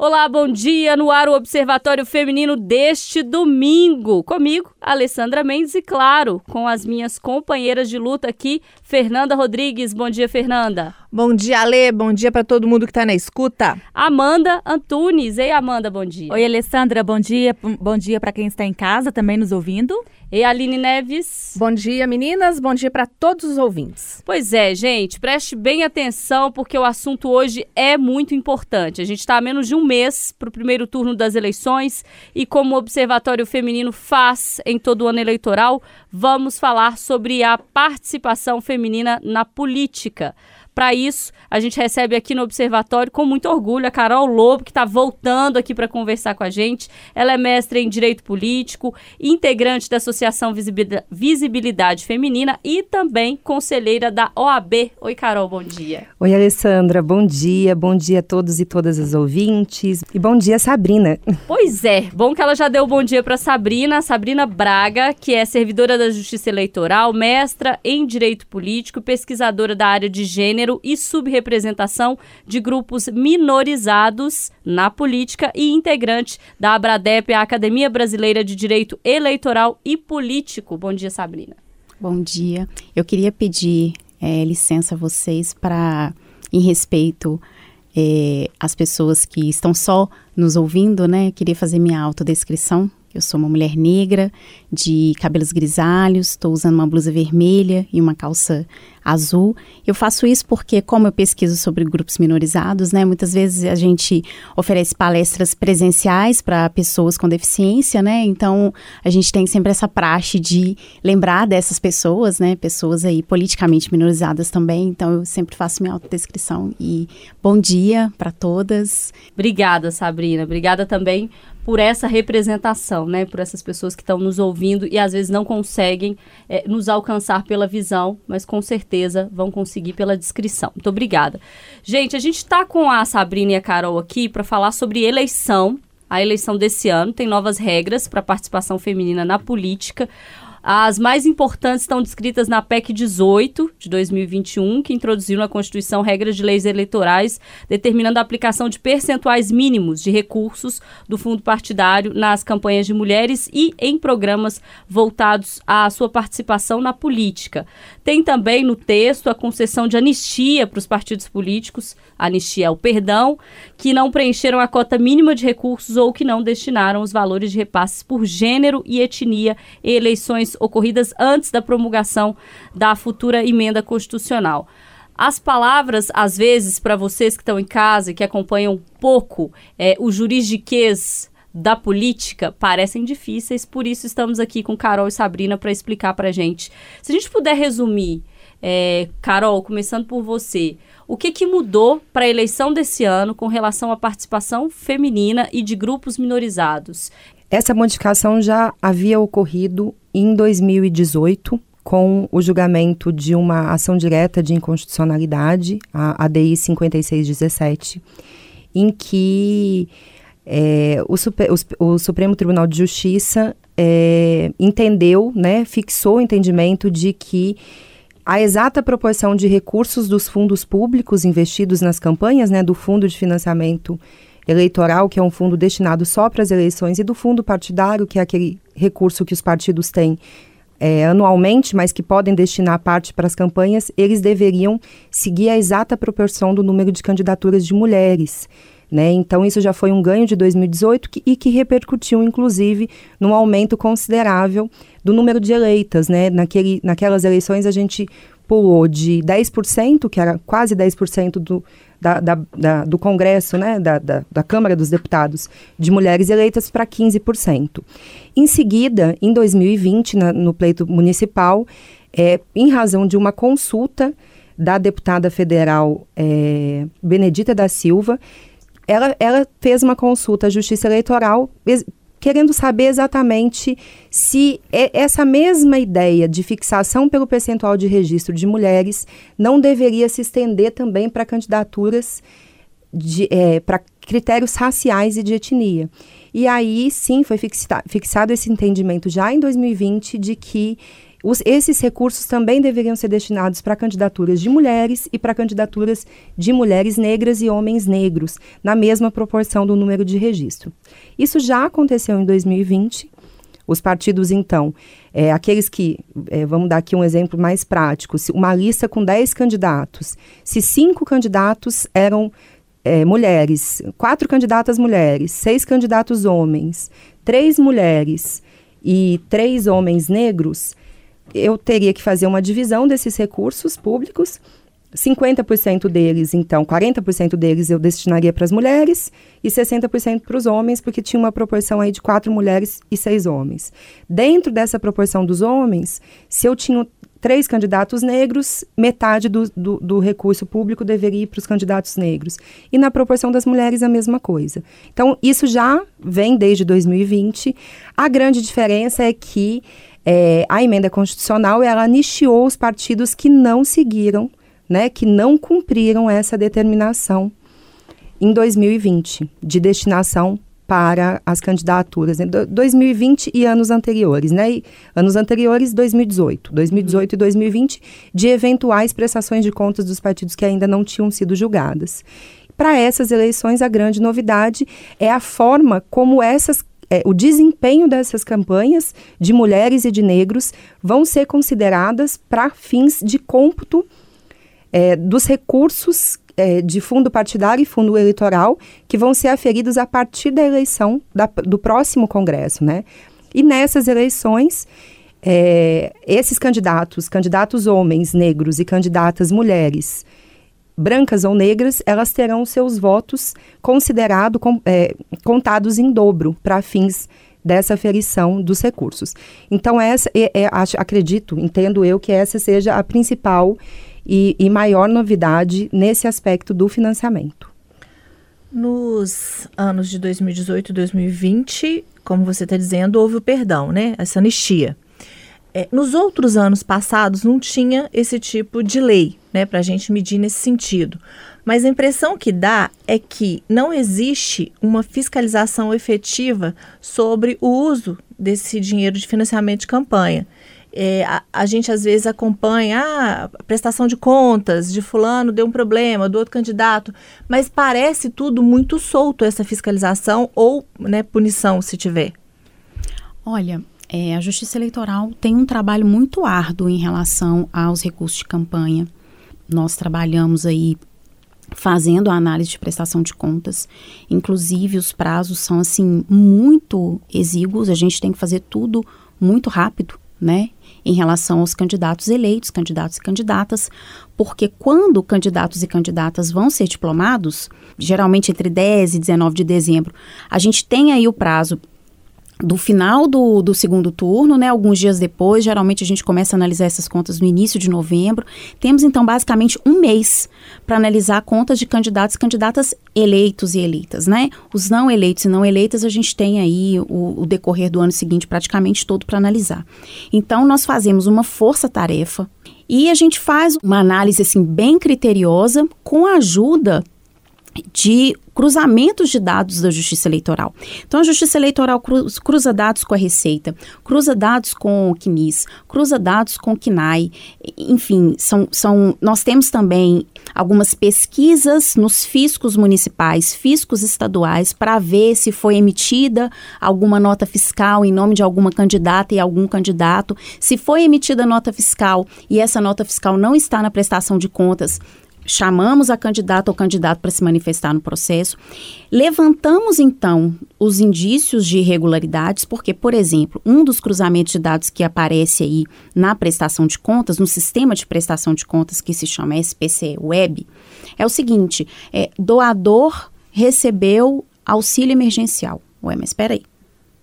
Olá, bom dia no ar o Observatório Feminino deste domingo. Comigo, Alessandra Mendes e claro, com as minhas companheiras de luta aqui, Fernanda Rodrigues. Bom dia, Fernanda. Bom dia, Ale. Bom dia para todo mundo que está na escuta. Amanda Antunes. Ei, Amanda, bom dia. Oi, Alessandra. Bom dia. Bom dia para quem está em casa também nos ouvindo. E Aline Neves. Bom dia, meninas. Bom dia para todos os ouvintes. Pois é, gente, preste bem atenção porque o assunto hoje é muito importante. A gente está a menos de um mês para o primeiro turno das eleições e como o Observatório Feminino faz em todo o ano eleitoral, vamos falar sobre a participação feminina na política. Para isso, a gente recebe aqui no Observatório com muito orgulho a Carol Lobo, que está voltando aqui para conversar com a gente. Ela é mestre em Direito Político, integrante da Associação Visibilidade Feminina e também conselheira da OAB. Oi, Carol, bom dia. Oi, Alessandra, bom dia. Bom dia a todos e todas as ouvintes. E bom dia, Sabrina. Pois é, bom que ela já deu bom dia para Sabrina, Sabrina Braga, que é servidora da Justiça Eleitoral, mestra em Direito Político, pesquisadora da área de gênero gênero e subrepresentação de grupos minorizados na política e integrante da Abradep, a Academia Brasileira de Direito Eleitoral e Político. Bom dia, Sabrina. Bom dia. Eu queria pedir é, licença a vocês para, em respeito é, às pessoas que estão só nos ouvindo, né? Queria fazer minha autodescrição. Eu sou uma mulher negra, de cabelos grisalhos, estou usando uma blusa vermelha e uma calça azul. Eu faço isso porque, como eu pesquiso sobre grupos minorizados, né, muitas vezes a gente oferece palestras presenciais para pessoas com deficiência, né? Então a gente tem sempre essa praxe de lembrar dessas pessoas, né? Pessoas aí politicamente minorizadas também. Então eu sempre faço minha autodescrição e bom dia para todas. Obrigada, Sabrina. Obrigada também por essa representação, né? Por essas pessoas que estão nos ouvindo e às vezes não conseguem é, nos alcançar pela visão, mas com certeza vão conseguir pela descrição. Muito obrigada. Gente, a gente está com a Sabrina e a Carol aqui para falar sobre eleição. A eleição desse ano tem novas regras para participação feminina na política. As mais importantes estão descritas na PEC 18 de 2021, que introduziu na Constituição regras de leis eleitorais determinando a aplicação de percentuais mínimos de recursos do fundo partidário nas campanhas de mulheres e em programas voltados à sua participação na política. Tem também no texto a concessão de anistia para os partidos políticos, anistia é o perdão, que não preencheram a cota mínima de recursos ou que não destinaram os valores de repasses por gênero e etnia em eleições ocorridas antes da promulgação da futura emenda constitucional. As palavras, às vezes, para vocês que estão em casa e que acompanham pouco é, o juridiquês da política parecem difíceis, por isso estamos aqui com Carol e Sabrina para explicar para gente. Se a gente puder resumir, é, Carol, começando por você, o que, que mudou para a eleição desse ano com relação à participação feminina e de grupos minorizados? Essa modificação já havia ocorrido em 2018, com o julgamento de uma ação direta de inconstitucionalidade, a ADI 5617, em que é, o, Super, o, o, Supremo Tribunal de Justiça é, entendeu, né, fixou o entendimento de que a exata proporção de recursos dos fundos públicos investidos nas campanhas, né, do Fundo de Financiamento eleitoral, que é um fundo destinado só para as eleições, e do fundo partidário, que é aquele recurso que os partidos têm é, anualmente, mas que podem destinar parte para as campanhas, eles deveriam seguir a exata proporção do número de candidaturas de mulheres. Né? Então, isso já foi um ganho de 2018 que, e que repercutiu, inclusive, num aumento considerável do número de eleitas. Né? Naquele, naquelas eleições, a gente pulou de 10%, que era quase 10% do, da, da, da, do Congresso, né, da, da, Câmara dos Deputados, de mulheres eleitas para 15%. Em seguida, em 2020, na, no pleito municipal, é, em razão de uma consulta da deputada federal é, Benedita da Silva, ela, ela fez uma consulta à Justiça Eleitoral querendo saber exatamente se essa mesma ideia de fixação pelo percentual de registro de mulheres não deveria se estender também para candidaturas é, para critérios raciais e de etnia. E aí, sim, foi fixa, fixado esse entendimento já em 2020 de que Os, esses recursos também deveriam ser destinados para candidaturas de mulheres e para candidaturas de mulheres negras e homens negros, na mesma proporção do número de registro. Isso já aconteceu em 2020. Os partidos, então, é, aqueles que, é, vamos dar aqui um exemplo mais prático, uma lista com 10 candidatos, se cinco candidatos eram é, mulheres, quatro candidatas mulheres, seis candidatos homens, três mulheres e três homens negros, eu teria que fazer uma divisão desses recursos públicos. 50% deles, então, 40% deles eu destinaria para as mulheres e 60% para os homens, porque tinha uma proporção aí de quatro mulheres e seis homens. Dentro dessa proporção dos homens, se eu tinha três candidatos negros, metade do, do, do recurso público deveria ir para os candidatos negros. E na proporção das mulheres, a mesma coisa. Então, isso já vem desde 2020. A grande diferença é que é, a emenda constitucional ela anistiou os partidos que não seguiram, né, que não cumpriram essa determinação em 2020 de destinação para as candidaturas, né, 2020 e anos anteriores, né? E anos anteriores, 2018, 2018 uhum. e 2020, de eventuais prestações de contas dos partidos que ainda não tinham sido julgadas. Para essas eleições, a grande novidade é a forma como essas é, o desempenho dessas campanhas de mulheres e de negros vão ser consideradas para fins de cômputo é, dos recursos é, de fundo partidário e fundo eleitoral que vão ser aferidos a partir da eleição da, do próximo Congresso, né? E nessas eleições, é, esses candidatos, candidatos homens, negros e candidatas mulheres, brancas ou negras, elas terão seus votos considerados, com, é, contados em dobro para fins dessa aferição dos recursos. Então, essa, é, é, acredito, entendo eu, que essa seja a principal e, e maior novidade nesse aspecto do financiamento. Nos anos de 2018 e 2020, como você está dizendo, houve o perdão, né? Essa anistia. É, nos outros anos passados não tinha esse tipo de lei, né, para a gente medir nesse sentido. Mas a impressão que dá é que não existe uma fiscalização efetiva sobre o uso desse dinheiro de financiamento de campanha. É, a, a, gente às vezes acompanha ah, a prestação de contas de fulano deu um problema, do outro candidato, mas parece tudo muito solto essa fiscalização ou né, punição se tiver. Olha, é, a Justiça Eleitoral tem um trabalho muito árduo em relação aos recursos de campanha. Nós trabalhamos aí fazendo a análise de prestação de contas. Inclusive, os prazos são, assim, muito exíguos. A gente tem que fazer tudo muito rápido, né? Em relação aos candidatos eleitos, candidatos e candidatas, porque quando candidatos e candidatas vão ser diplomados, geralmente entre 10 e 19 de dezembro, a gente tem aí o prazo do final do, do segundo turno, né, alguns dias depois, geralmente a gente começa a analisar essas contas no início de novembro. Temos então basicamente um mês para analisar contas de candidatos e candidatas eleitos e eleitas, né? Os não eleitos e não eleitas a gente tem aí o, o decorrer do ano seguinte praticamente todo para analisar. Então nós fazemos uma força-tarefa e a gente faz uma análise assim bem criteriosa com a ajuda de cruzamentos de dados da Justiça Eleitoral. Então, a Justiça Eleitoral cruza, cruza dados com a Receita, cruza dados com o CNIS, cruza dados com o CNAI, enfim, são, são, nós temos também algumas pesquisas nos fiscos municipais, fiscos estaduais, para ver se foi emitida alguma nota fiscal em nome de alguma candidata e algum candidato. Se foi emitida nota fiscal e essa nota fiscal não está na prestação de contas, chamamos a candidata ou candidato para se manifestar no processo. Levantamos, então, os indícios de irregularidades, porque, por exemplo, um dos cruzamentos de dados que aparece aí na prestação de contas, no sistema de prestação de contas que se chama SPC Web, é o seguinte: é, doador recebeu auxílio emergencial. Ué, mas espera aí.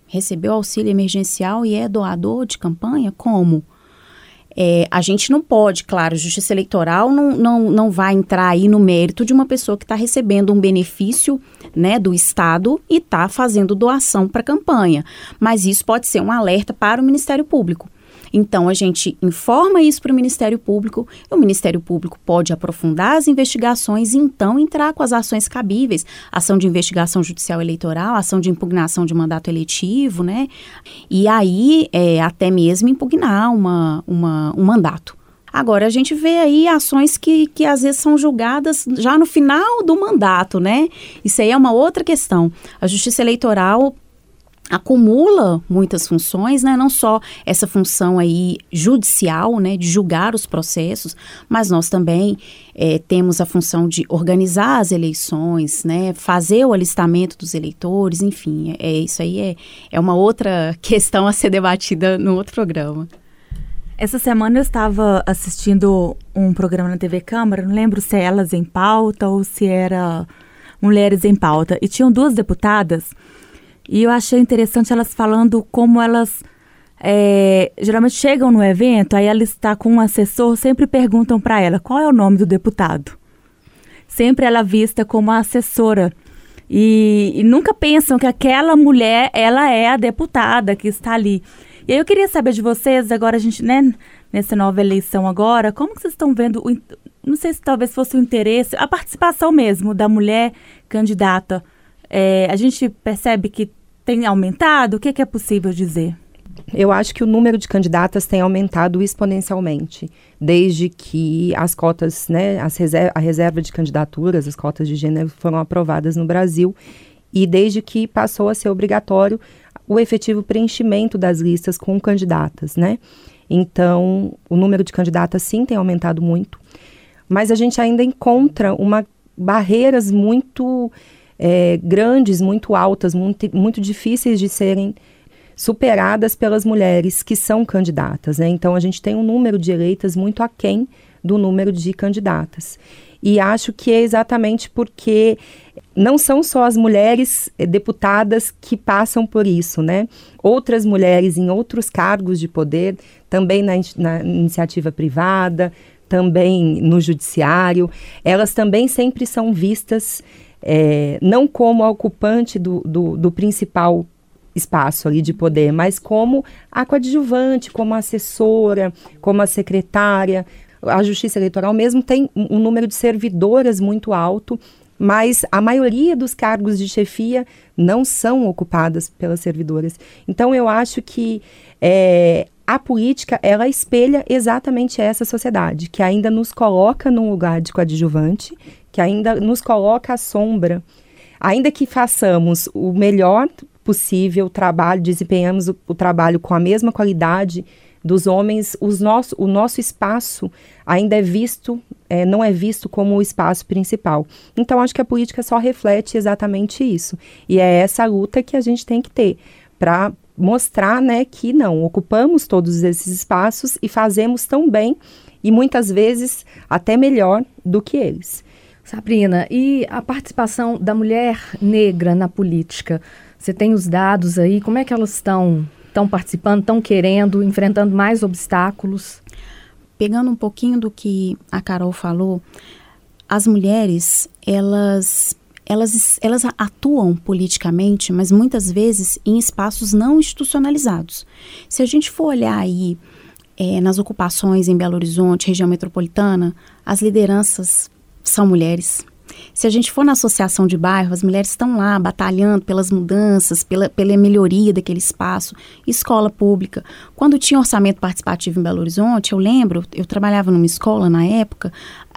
Recebeu auxílio emergencial e é doador de campanha? Como? É, a gente não pode, claro, justiça eleitoral não, não, não vai entrar aí no mérito de uma pessoa que está recebendo um benefício né, do Estado e está fazendo doação para a campanha. Mas isso pode ser um alerta para o Ministério Público. Então, a gente informa isso para o Ministério Público, o Ministério Público pode aprofundar as investigações e então entrar com as ações cabíveis, ação de investigação judicial eleitoral, ação de impugnação de mandato eletivo, né? E aí, é, até mesmo impugnar uma, uma, um mandato. Agora, a gente vê aí ações que, que às vezes são julgadas já no final do mandato, né? Isso aí é uma outra questão. A Justiça Eleitoral acumula muitas funções, né? Não só essa função aí judicial, né, de julgar os processos, mas nós também é, temos a função de organizar as eleições, né, fazer o alistamento dos eleitores, enfim, é, é isso aí é, é uma outra questão a ser debatida no outro programa. Essa semana eu estava assistindo um programa na TV Câmara, não lembro se é Elas em Pauta ou se era Mulheres em Pauta, e tinham duas deputadas e eu achei interessante elas falando como elas é, geralmente chegam no evento, aí ela está com um assessor, sempre perguntam para ela qual é o nome do deputado. Sempre ela vista como a assessora. E, e, nunca pensam que aquela mulher, ela é a deputada que está ali. E aí eu queria saber de vocês, agora a gente, né, nessa nova eleição agora, como que vocês estão vendo, o, não sei se talvez fosse o interesse, a participação mesmo da mulher candidata. É, a gente percebe que tem aumentado? O que, que é possível dizer? Eu acho que o número de candidatas tem aumentado exponencialmente, desde que as cotas, né, as a reserva de candidaturas, as cotas de gênero foram aprovadas no Brasil e desde que passou a ser obrigatório o efetivo preenchimento das listas com candidatas, né? Então, o número de candidatas sim tem aumentado muito, mas a gente ainda encontra uma barreiras muito é, grandes, muito altas, muito, muito difíceis de serem superadas pelas mulheres que são candidatas. Né? Então, a gente tem um número de eleitas muito aquém do número de candidatas. E acho que é exatamente porque não são só as mulheres eh, deputadas que passam por isso, né? Outras mulheres em outros cargos de poder, também na, na iniciativa privada, também no judiciário, elas também sempre são vistas é, não como a ocupante do, do, do principal espaço ali de poder, mas como a coadjuvante, como assessora, como a secretária. A Justiça Eleitoral mesmo tem um número de servidoras muito alto, mas a maioria dos cargos de chefia não são ocupadas pelas servidoras. Então eu acho que é, a política ela espelha exatamente essa sociedade que ainda nos coloca num lugar de coadjuvante, que ainda nos coloca à sombra, ainda que façamos o melhor possível trabalho, desempenhamos o, o trabalho com a mesma qualidade dos homens, os nosso, o nosso espaço ainda é visto, é, não é visto como o espaço principal. Então, acho que a política só reflete exatamente isso. E é essa luta que a gente tem que ter para mostrar né, que não, ocupamos todos esses espaços e fazemos tão bem e muitas vezes até melhor do que eles. Sabrina, e a participação da mulher negra na política? Você tem os dados aí? Como é que elas estão estão participando, estão querendo, enfrentando mais obstáculos? Pegando um pouquinho do que a Carol falou, as mulheres, elas elas, elas atuam politicamente, mas muitas vezes em espaços não institucionalizados. Se a gente for olhar aí é, nas ocupações em Belo Horizonte, região metropolitana, as lideranças são mulheres. Se a gente for na associação de bairro, as mulheres estão lá batalhando pelas mudanças, pela, pela melhoria daquele espaço. Escola pública. Quando tinha orçamento participativo em Belo Horizonte, eu lembro, eu trabalhava numa escola na época,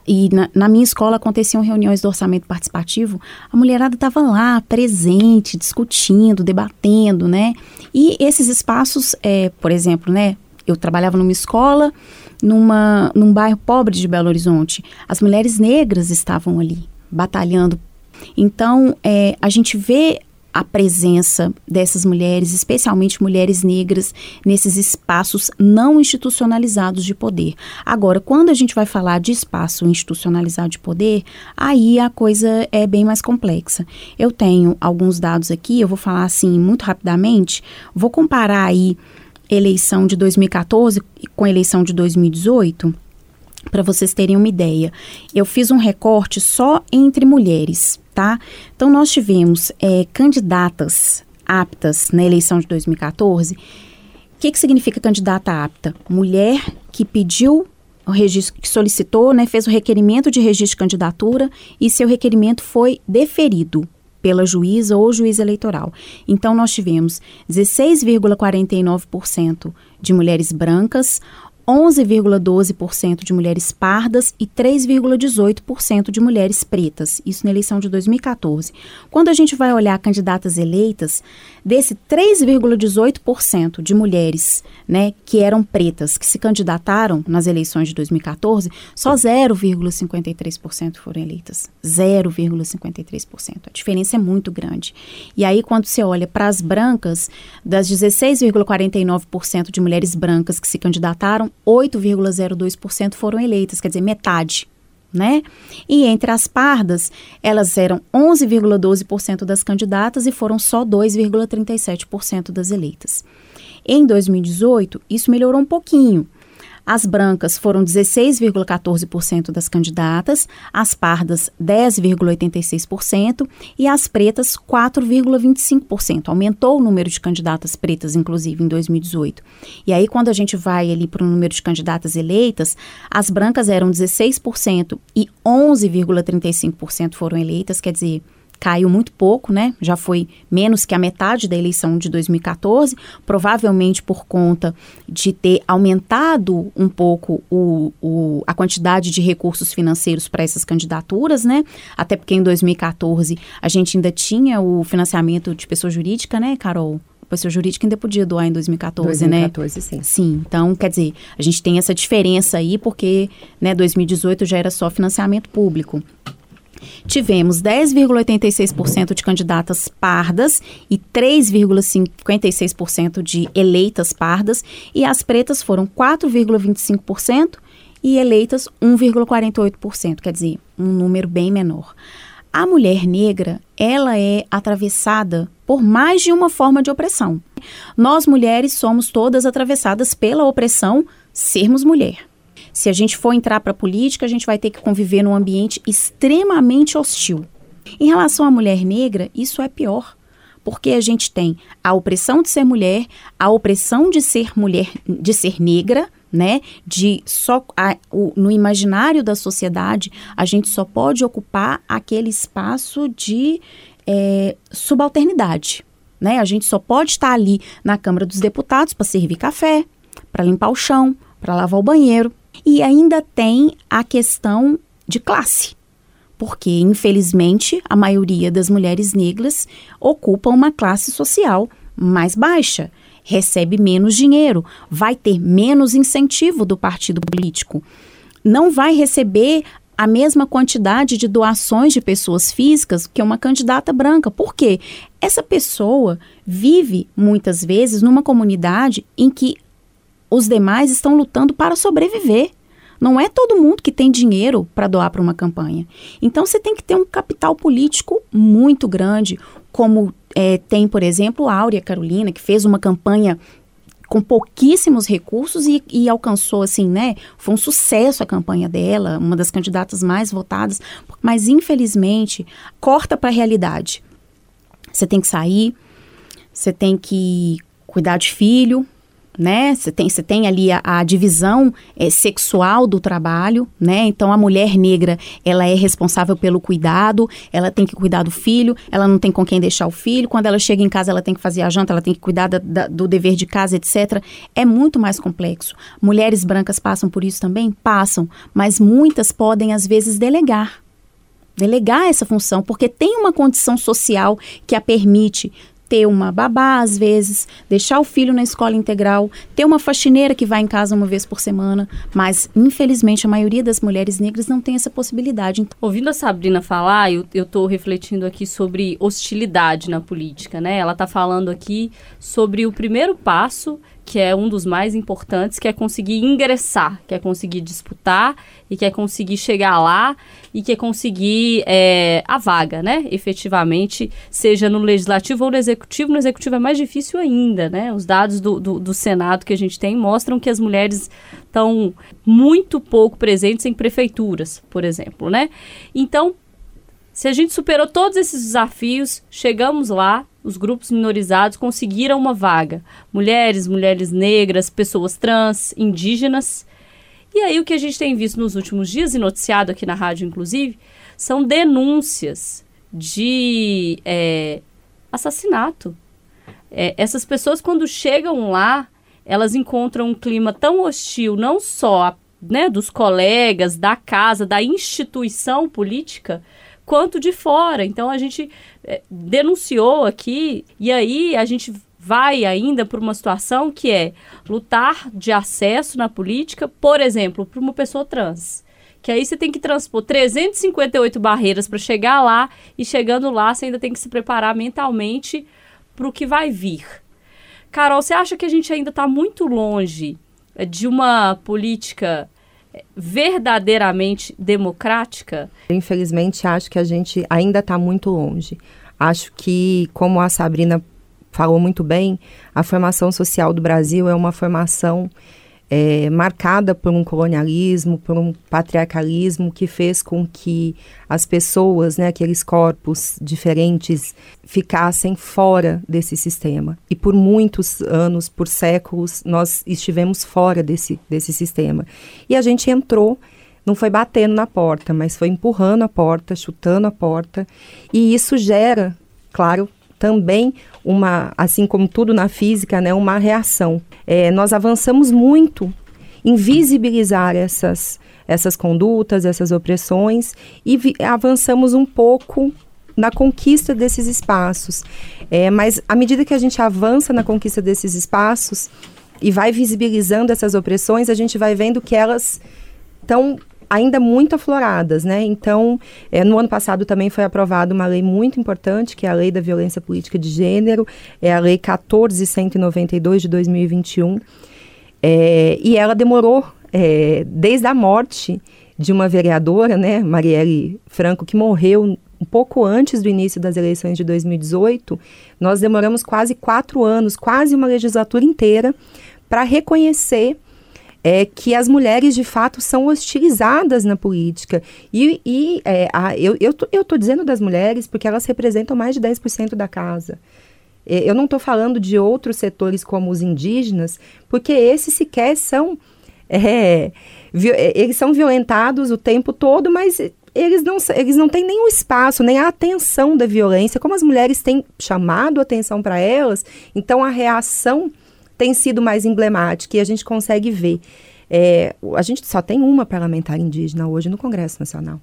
e na, na, minha escola aconteciam reuniões do orçamento participativo, a mulherada estava lá, presente, discutindo, debatendo, né? E esses espaços, é, por exemplo, né? Eu trabalhava numa escola, numa, num bairro pobre de Belo Horizonte. As mulheres negras estavam ali, batalhando. Então, é, a gente vê a presença dessas mulheres, especialmente mulheres negras, nesses espaços não institucionalizados de poder. Agora, quando a gente vai falar de espaço institucionalizado de poder, aí a coisa é bem mais complexa. Eu tenho alguns dados aqui, eu vou falar assim muito rapidamente, vou comparar aí eleição de 2014 com a eleição de 2018, para vocês terem uma ideia. Eu fiz um recorte só entre mulheres, tá? Então, nós tivemos é, candidatas aptas na eleição de 2014 que, que significa candidata apta? Mulher que pediu o registro, que solicitou, né, fez o requerimento de registro de candidatura e seu requerimento foi deferido pela juíza ou juiz eleitoral. Então, nós tivemos 16,49% de mulheres brancas, 11,12% de mulheres pardas e 3,18% de mulheres pretas, isso na eleição de 2014. Quando a gente vai olhar candidatas eleitas, desse 3,18% de mulheres né, que eram pretas, que se candidataram nas eleições de 2014, só 0,53% foram eleitas. 0,53%. A diferença é muito grande. E aí, quando você olha para as brancas, das 16,49% de mulheres brancas que se candidataram, 8,02% foram eleitas, quer dizer, metade. Né? E entre as pardas, elas eram 11,12% das candidatas e foram só 2,37% das eleitas. Em 2018, isso melhorou um pouquinho. As brancas foram 16,14% das candidatas, as pardas 10,86% e as pretas 4,25%. Aumentou o número de candidatas pretas, inclusive, em 2018. E aí, quando a gente vai ali para o número de candidatas eleitas, as brancas eram 16% e 11,35% foram eleitas, quer dizer, caiu muito pouco, né? Já foi menos que a metade da eleição de 2014, provavelmente por conta de ter aumentado um pouco o, o a quantidade de recursos financeiros para essas candidaturas, né? Até porque em 2014 a gente ainda tinha o financiamento de pessoa jurídica, né, Carol? pessoa jurídica ainda podia doar em 2014, 2014 né? 2014, sim. Sim, então, quer dizer, a gente tem essa diferença aí, porque, né, 2018 já era só financiamento público. Tivemos 10,86% de candidatas pardas e 3,56% de eleitas pardas, e as pretas foram 4,25% e eleitas 1,48%, quer dizer, um número bem menor. A mulher negra, ela é atravessada por mais de uma forma de opressão. Nós mulheres somos todas atravessadas pela opressão sermos mulher. Se a gente for entrar para a política, a gente vai ter que conviver num ambiente extremamente hostil. Em relação à mulher negra, isso é pior. Porque a gente tem a opressão de ser mulher, a opressão de ser mulher, de ser negra, né? De só a, o, no imaginário da sociedade, a gente só pode ocupar aquele espaço de é, subalternidade. Né? A gente só pode estar ali na Câmara dos Deputados para servir café, para limpar o chão, para lavar o banheiro. E ainda tem a questão de classe, porque, infelizmente, a maioria das mulheres negras ocupa uma classe social mais baixa, recebe menos dinheiro, vai ter menos incentivo do partido político, não vai receber a mesma quantidade de doações de pessoas físicas que uma candidata branca. Por quê? Essa pessoa vive muitas vezes numa comunidade em que os demais estão lutando para sobreviver. Não é todo mundo que tem dinheiro para doar para uma campanha. Então você tem que ter um capital político muito grande, como é, tem, por exemplo, a Áurea Carolina, que fez uma campanha com pouquíssimos recursos e, e, alcançou, assim, né? Foi um sucesso a campanha dela, uma das candidatas mais votadas, mas infelizmente corta para a realidade. Você tem que sair, você tem que cuidar de filho, né? Você tem, tem ali a, a divisão é, sexual do trabalho, né? Então a mulher negra ela é responsável pelo cuidado, ela tem que cuidar do filho, ela não tem com quem deixar o filho. Quando ela chega em casa, ela tem que fazer a janta, ela tem que cuidar da, da, do dever de casa, etc. É muito mais complexo. Mulheres brancas passam por isso também? Passam, mas muitas podem às vezes delegar delegar essa função, porque tem uma condição social que a permite ter uma babá às vezes, deixar o filho na escola integral, ter uma faxineira que vai em casa uma vez por semana, mas infelizmente a maioria das mulheres negras não tem essa possibilidade. Ouvindo a Sabrina falar, eu estou refletindo aqui sobre hostilidade na política, né? Ela está falando aqui sobre o primeiro passo que é um dos mais importantes, que é conseguir ingressar, que é conseguir disputar e que é conseguir chegar lá e que é conseguir é, a vaga, né? Efetivamente, seja no legislativo ou no executivo. No executivo é mais difícil ainda, né? Os dados do, do, do Senado que a gente tem mostram que as mulheres estão muito pouco presentes em prefeituras, por exemplo, né? Então, Se a gente superou todos esses desafios, chegamos lá, os grupos minorizados conseguiram uma vaga. Mulheres, mulheres negras, pessoas trans, indígenas. E aí o que a gente tem visto nos últimos dias, e noticiado aqui na rádio, inclusive, são denúncias de é, assassinato. É, essas pessoas, quando chegam lá, elas encontram um clima tão hostil, não só né, dos colegas, da casa, da instituição política, quanto de fora. Então a gente é, denunciou aqui e aí a gente vai ainda para uma situação que é lutar de acesso na política, por exemplo, para uma pessoa trans. Que aí você tem que transpor 358 barreiras para chegar lá e chegando lá você ainda tem que se preparar mentalmente para o que vai vir. Carol, você acha que a gente ainda está muito longe é, de uma política verdadeiramente democrática? Infelizmente, acho que a gente ainda está muito longe. Acho que, como a Sabrina falou muito bem, a formação social do Brasil é uma formação é, marcada por um colonialismo, por um patriarcalismo que fez com que as pessoas, né, aqueles corpos diferentes, ficassem fora desse sistema. E por muitos anos, por séculos, nós estivemos fora desse, desse sistema. E a gente entrou não foi batendo na porta, mas foi empurrando a porta, chutando a porta, e isso gera, claro, também uma, assim como tudo na física, né, uma reação. É, nós avançamos muito em visibilizar essas, essas condutas, essas opressões e avançamos um pouco na conquista desses espaços. É, mas à medida que a gente avança na conquista desses espaços e vai visibilizando essas opressões, a gente vai vendo que elas estão ainda muito afloradas, né? Então, é, no ano passado também foi aprovada uma lei muito importante, que é a Lei da Violência Política de Gênero, é a Lei 14192 de 2021, é, e ela demorou é, desde a morte de uma vereadora, né, Marielle Franco, que morreu um pouco antes do início das eleições de 2018, nós demoramos quase quatro anos, quase uma legislatura inteira, para reconhecer é que as mulheres de fato são hostilizadas na política. E, e é, a, eu, eu, tô, eu tô dizendo das mulheres porque elas representam mais de 10% da casa. É, eu não estou falando de outros setores como os indígenas, porque esses sequer são. É, é, eles são violentados o tempo todo, mas eles não, eles não têm nem o espaço, nem a atenção da violência, como as mulheres têm chamado atenção para elas, então a reação tem sido mais emblemática e a gente consegue ver. É, a gente só tem uma parlamentar indígena hoje no Congresso Nacional.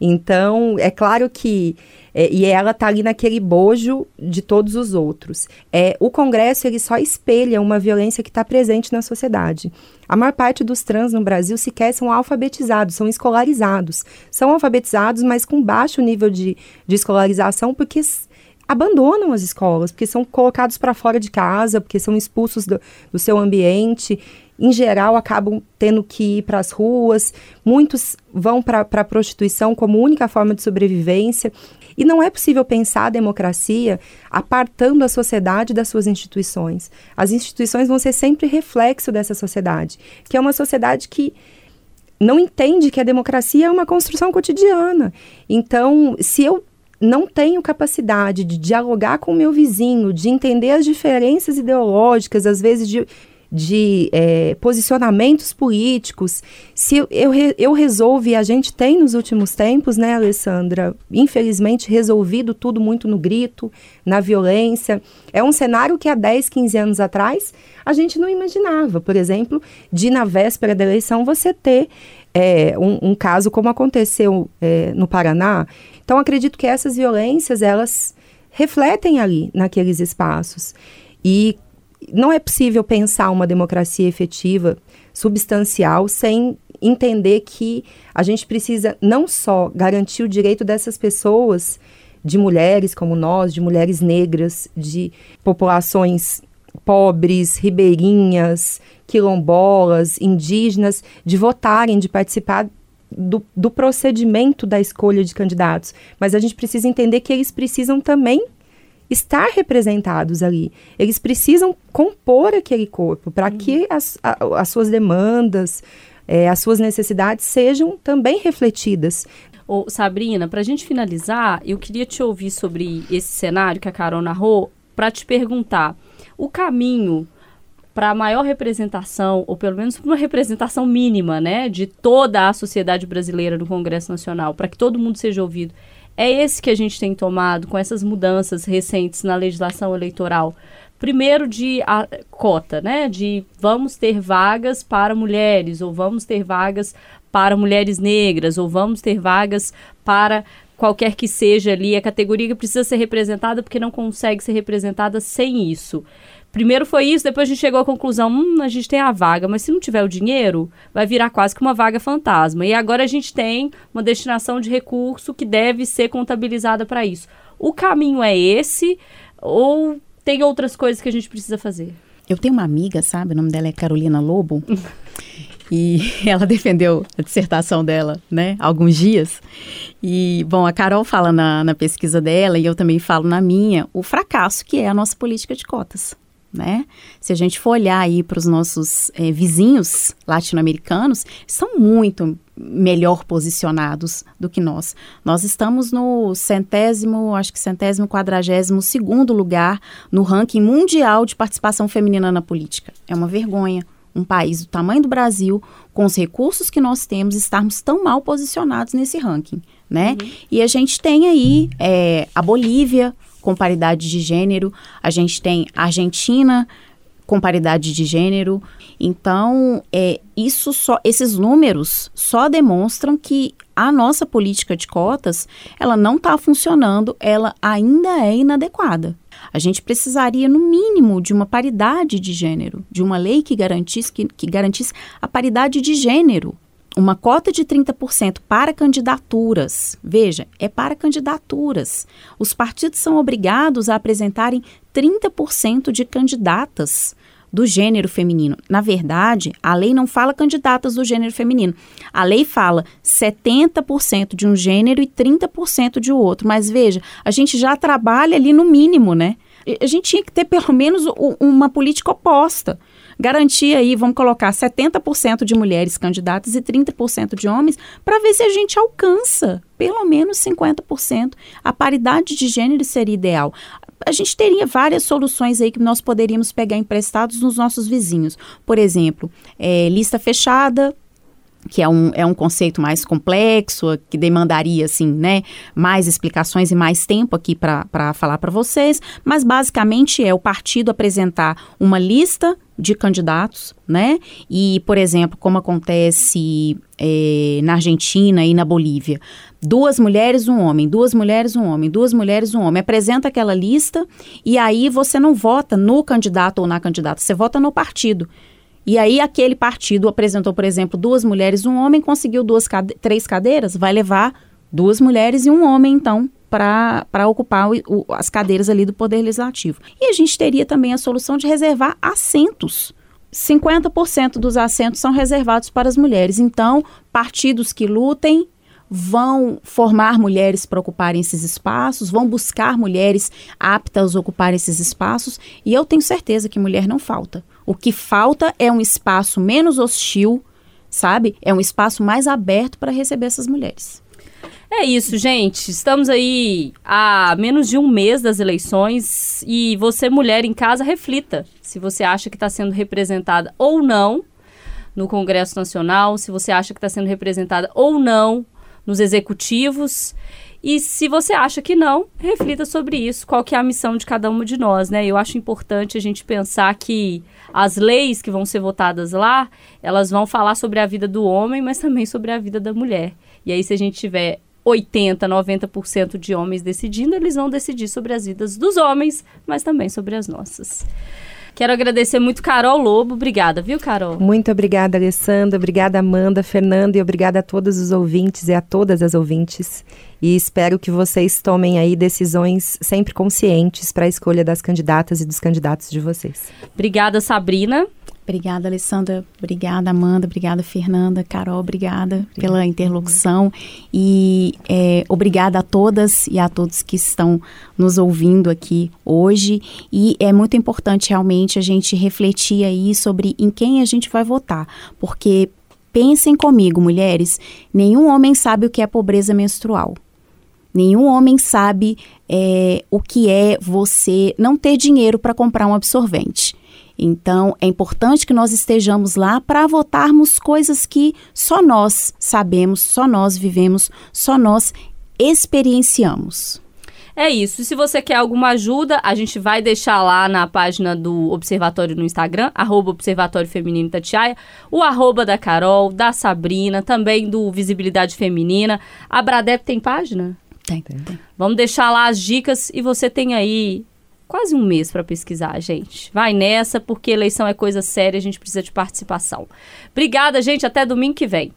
Então, é claro que. É, e ela está ali naquele bojo de todos os outros. É, o Congresso ele só espelha uma violência que está presente na sociedade. A maior parte dos trans no Brasil sequer são alfabetizados, são escolarizados. São alfabetizados, mas com baixo nível de, de escolarização, porque abandonam as escolas, porque são colocados para fora de casa, porque são expulsos do, do seu ambiente. Em geral, acabam tendo que ir para as ruas. Muitos vão para a prostituição como única forma de sobrevivência. E não é possível pensar a democracia apartando a sociedade das suas instituições. As instituições vão ser sempre reflexo dessa sociedade, que é uma sociedade que não entende que a democracia é uma construção cotidiana. Então, se eu não tenho capacidade de dialogar com o meu vizinho, de entender as diferenças ideológicas, às vezes de, de é, posicionamentos políticos, se eu, eu, eu resolvo, e a gente tem nos últimos tempos, né, Alessandra, infelizmente resolvido tudo muito no grito, na violência. É um cenário que há 10, 15 anos atrás a gente não imaginava. Por exemplo, de na véspera da eleição você ter é, um, um, caso como aconteceu é, no Paraná, então, acredito que essas violências, elas refletem ali, naqueles espaços. E não é possível pensar uma democracia efetiva, substancial, sem entender que a gente precisa não só garantir o direito dessas pessoas, de mulheres como nós, de mulheres negras, de populações pobres, ribeirinhas, quilombolas, indígenas, de votarem, de participar do, do procedimento da escolha de candidatos, mas a gente precisa entender que eles precisam também estar representados ali. Eles precisam compor aquele corpo para uhum. que as, a, as suas demandas, é, as suas necessidades sejam também refletidas. Ô, Sabrina, para a gente finalizar, eu queria te ouvir sobre esse cenário que a Carol narrou, para te perguntar: o caminho para maior representação, ou pelo menos uma representação mínima, né, de toda a sociedade brasileira no Congresso Nacional, para que todo mundo seja ouvido, é esse que a gente tem tomado com essas mudanças recentes na legislação eleitoral. Primeiro de a, cota, né? De vamos ter vagas para mulheres, ou vamos ter vagas para mulheres negras, ou vamos ter vagas para qualquer que seja ali a categoria que precisa ser representada porque não consegue ser representada sem isso. Primeiro foi isso, depois a gente chegou à conclusão, hum, a gente tem a vaga, mas se não tiver o dinheiro, vai virar quase que uma vaga fantasma. E agora a gente tem uma destinação de recurso que deve ser contabilizada para isso. O caminho é esse ou tem outras coisas que a gente precisa fazer? Eu tenho uma amiga, sabe? O nome dela é Carolina Lobo. e ela defendeu a dissertação dela, né, alguns dias. E, bom, a Carol fala na, na pesquisa dela, e eu também falo na minha, o fracasso que é a nossa política de cotas né? Se a gente for olhar aí para os nossos é, vizinhos latino-americanos, são muito melhor posicionados do que nós. Nós estamos no centésimo, acho que centésimo, quadragésimo segundo lugar no ranking mundial de participação feminina na política. É uma vergonha um país do tamanho do Brasil, com os recursos que nós temos, estarmos tão mal posicionados nesse ranking, né? Uhum. E a gente tem aí é, a Bolívia, com paridade de gênero, a gente tem a Argentina com paridade de gênero. Então, é, isso só, esses números só demonstram que a nossa política de cotas, ela não está funcionando, ela ainda é inadequada. A gente precisaria, no mínimo, de uma paridade de gênero, de uma lei que garantisse, que, que garantisse a paridade de gênero uma cota de 30% para candidaturas. Veja, é para candidaturas. Os partidos são obrigados a apresentarem 30% de candidatas do gênero feminino. Na verdade, a lei não fala candidatas do gênero feminino. A lei fala 70% de um gênero e 30% de outro. Mas veja, a gente já trabalha ali no mínimo, né? A gente tinha que ter pelo menos uma política oposta garantir aí, vamos colocar 70% de mulheres candidatas e 30% de homens, para ver se a gente alcança pelo menos 50%. A paridade de gênero seria ideal. A gente teria várias soluções aí que nós poderíamos pegar emprestados nos nossos vizinhos. Por exemplo, é, lista fechada, que é um, é um conceito mais complexo, que demandaria, assim, né, mais explicações e mais tempo aqui para falar para vocês, mas basicamente é o partido apresentar uma lista de candidatos, né? E, por exemplo, como acontece é, na Argentina e na Bolívia, duas mulheres, um homem, duas mulheres, um homem, duas mulheres, um homem. Apresenta aquela lista e aí você não vota no candidato ou na candidata, você vota no partido. E aí aquele partido apresentou, por exemplo, duas mulheres, um homem, conseguiu duas cade três cadeiras, vai levar duas mulheres e um homem, então, para ocupar o, o, as cadeiras ali do Poder Legislativo. E a gente teria também a solução de reservar assentos. 50% dos assentos são reservados para as mulheres. Então, partidos que lutem vão formar mulheres para ocuparem esses espaços, vão buscar mulheres aptas a ocupar esses espaços, e eu tenho certeza que mulher não falta. O que falta é um espaço menos hostil, sabe? É um espaço mais aberto para receber essas mulheres. É isso, gente. Estamos aí a menos de um mês das eleições e você, mulher em casa, reflita se você acha que está sendo representada ou não no Congresso Nacional, se você acha que está sendo representada ou não nos executivos. E se você acha que não, reflita sobre isso, qual que é a missão de cada uma de nós, né? Eu acho importante a gente pensar que as leis que vão ser votadas lá, elas vão falar sobre a vida do homem, mas também sobre a vida da mulher. E aí, se a gente tiver 80, 90% de homens decidindo, eles vão decidir sobre as vidas dos homens, mas também sobre as nossas. Quero agradecer muito Carol Lobo. Obrigada, viu, Carol? Muito obrigada, Alessandra. Obrigada, Amanda, Fernanda e obrigada a todos os ouvintes e a todas as ouvintes. E espero que vocês tomem aí decisões sempre conscientes para a escolha das candidatas e dos candidatos de vocês. Obrigada, Sabrina. Obrigada, Alessandra. Obrigada, Amanda. Obrigada, Fernanda. Carol, obrigada, obrigada. pela interlocução. E é, obrigada a todas e a todos que estão nos ouvindo aqui hoje. E é muito importante realmente a gente refletir aí sobre em quem a gente vai votar, porque Pensem comigo, mulheres, nenhum homem sabe o que é pobreza menstrual. Nenhum homem sabe é, o que é você não ter dinheiro para comprar um absorvente. Então, é importante que nós estejamos lá para votarmos coisas que só nós sabemos, só nós vivemos, só nós experienciamos. É isso. E se você quer alguma ajuda, a gente vai deixar lá na página do Observatório no Instagram, arroba Observatório Feminino Tatiaia, o arroba da Carol, da Sabrina, também do Visibilidade Feminina. A Bradep tem página? Tem. tem. Vamos deixar lá as dicas e você tem aí quase um mês para pesquisar, gente. Vai nessa, porque eleição é coisa séria, a gente precisa de participação. Obrigada, gente. Até domingo que vem.